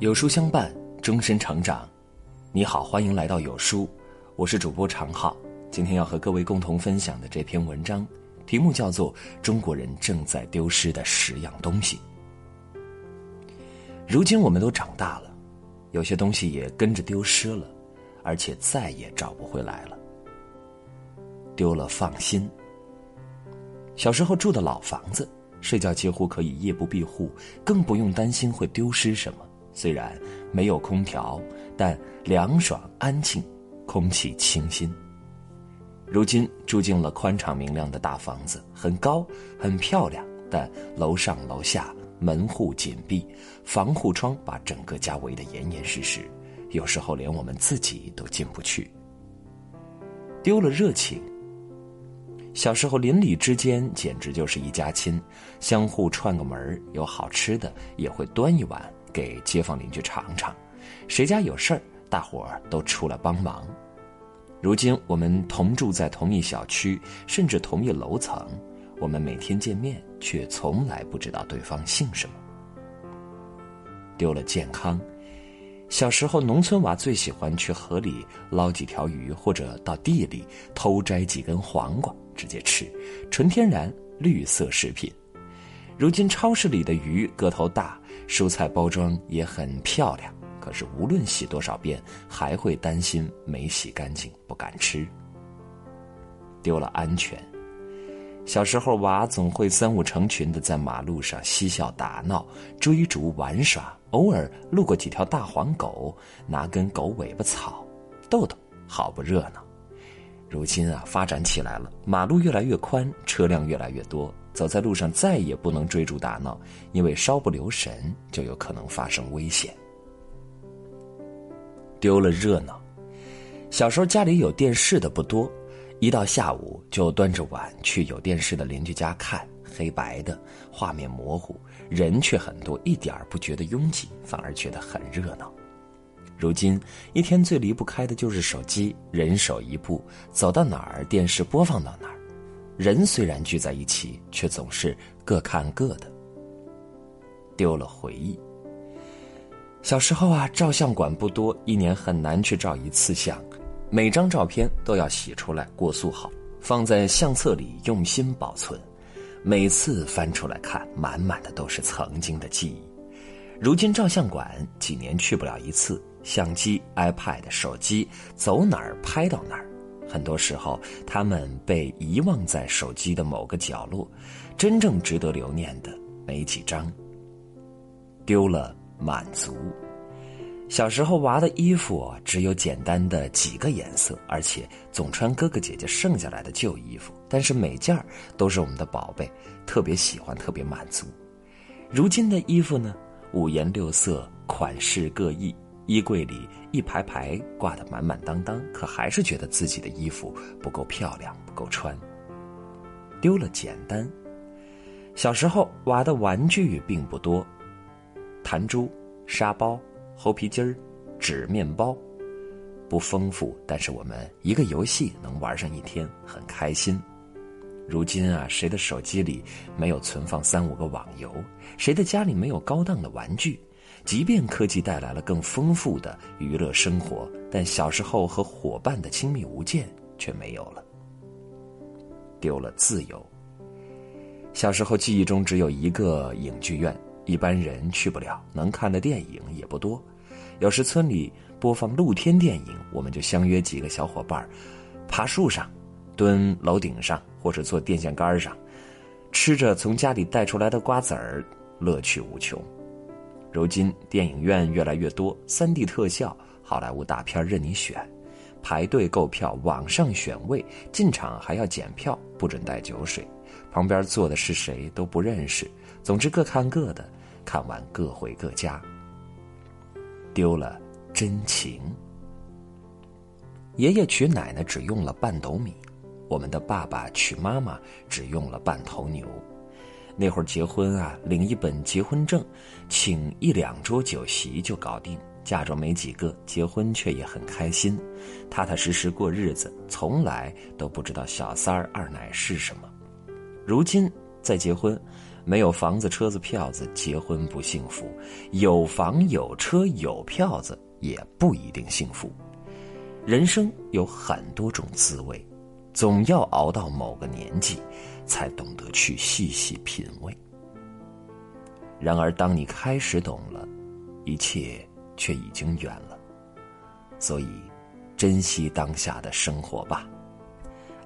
有书相伴，终身成长。你好，欢迎来到有书，我是主播常浩。今天要和各位共同分享的这篇文章，题目叫做《中国人正在丢失的十样东西》。如今我们都长大了，有些东西也跟着丢失了，而且再也找不回来了。丢了放心。小时候住的老房子，睡觉几乎可以夜不闭户，更不用担心会丢失什么。虽然没有空调，但凉爽安静，空气清新。如今住进了宽敞明亮的大房子，很高很漂亮，但楼上楼下门户紧闭，防护窗把整个家围得严严实实，有时候连我们自己都进不去。丢了热情。小时候邻里之间简直就是一家亲，相互串个门有好吃的也会端一碗。给街坊邻居尝尝，谁家有事儿，大伙儿都出来帮忙。如今我们同住在同一小区，甚至同一楼层，我们每天见面，却从来不知道对方姓什么。丢了健康，小时候农村娃最喜欢去河里捞几条鱼，或者到地里偷摘几根黄瓜直接吃，纯天然绿色食品。如今超市里的鱼个头大。蔬菜包装也很漂亮，可是无论洗多少遍，还会担心没洗干净，不敢吃。丢了安全。小时候娃总会三五成群的在马路上嬉笑打闹、追逐玩耍，偶尔路过几条大黄狗，拿根狗尾巴草逗逗，好不热闹。如今啊，发展起来了，马路越来越宽，车辆越来越多。走在路上再也不能追逐打闹，因为稍不留神就有可能发生危险。丢了热闹，小时候家里有电视的不多，一到下午就端着碗去有电视的邻居家看，黑白的画面模糊，人却很多，一点儿不觉得拥挤，反而觉得很热闹。如今一天最离不开的就是手机，人手一部，走到哪儿电视播放到哪儿。人虽然聚在一起，却总是各看各的，丢了回忆。小时候啊，照相馆不多，一年很难去照一次相，每张照片都要洗出来过塑好，放在相册里用心保存。每次翻出来看，满满的都是曾经的记忆。如今照相馆几年去不了一次，相机、iPad、手机走哪儿拍到哪儿。很多时候，他们被遗忘在手机的某个角落，真正值得留念的没几张。丢了满足。小时候娃的衣服只有简单的几个颜色，而且总穿哥哥姐姐剩下来的旧衣服，但是每件儿都是我们的宝贝，特别喜欢，特别满足。如今的衣服呢，五颜六色，款式各异。衣柜里一排排挂得满满当当，可还是觉得自己的衣服不够漂亮，不够穿。丢了简单。小时候娃的玩具并不多，弹珠、沙包、猴皮筋儿、纸面包，不丰富，但是我们一个游戏能玩上一天，很开心。如今啊，谁的手机里没有存放三五个网游？谁的家里没有高档的玩具？即便科技带来了更丰富的娱乐生活，但小时候和伙伴的亲密无间却没有了。丢了自由。小时候记忆中只有一个影剧院，一般人去不了，能看的电影也不多。有时村里播放露天电影，我们就相约几个小伙伴，爬树上，蹲楼顶上，或者坐电线杆上，吃着从家里带出来的瓜子儿，乐趣无穷。如今电影院越来越多，3D 特效、好莱坞大片任你选，排队购票，网上选位，进场还要检票，不准带酒水，旁边坐的是谁都不认识。总之各看各的，看完各回各家。丢了真情。爷爷娶奶奶只用了半斗米，我们的爸爸娶妈妈只用了半头牛。那会儿结婚啊，领一本结婚证，请一两桌酒席就搞定。嫁妆没几个，结婚却也很开心，踏踏实实过日子，从来都不知道小三儿、二奶是什么。如今再结婚，没有房子、车子、票子，结婚不幸福；有房有车有票子，也不一定幸福。人生有很多种滋味，总要熬到某个年纪，才懂得去细细品味。然而，当你开始懂了，一切却已经远了。所以，珍惜当下的生活吧。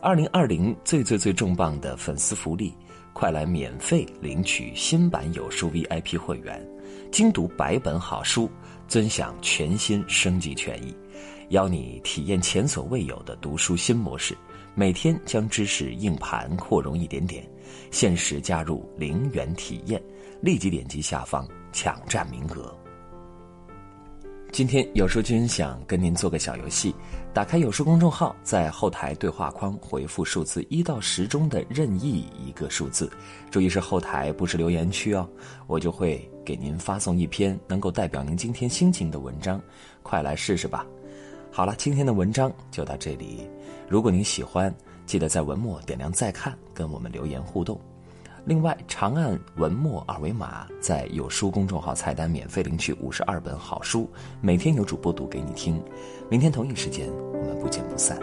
二零二零最最最重磅的粉丝福利，快来免费领取新版有书 VIP 会员，精读百本好书，尊享全新升级权益，邀你体验前所未有的读书新模式。每天将知识硬盘扩容一点点，限时加入零元体验。立即点击下方抢占名额。今天有书君想跟您做个小游戏，打开有书公众号，在后台对话框回复数字一到十中的任意一个数字，注意是后台不是留言区哦，我就会给您发送一篇能够代表您今天心情的文章，快来试试吧。好了，今天的文章就到这里，如果您喜欢，记得在文末点亮再看，跟我们留言互动。另外，长按文末二维码，在有书公众号菜单免费领取五十二本好书，每天有主播读给你听。明天同一时间，我们不见不散。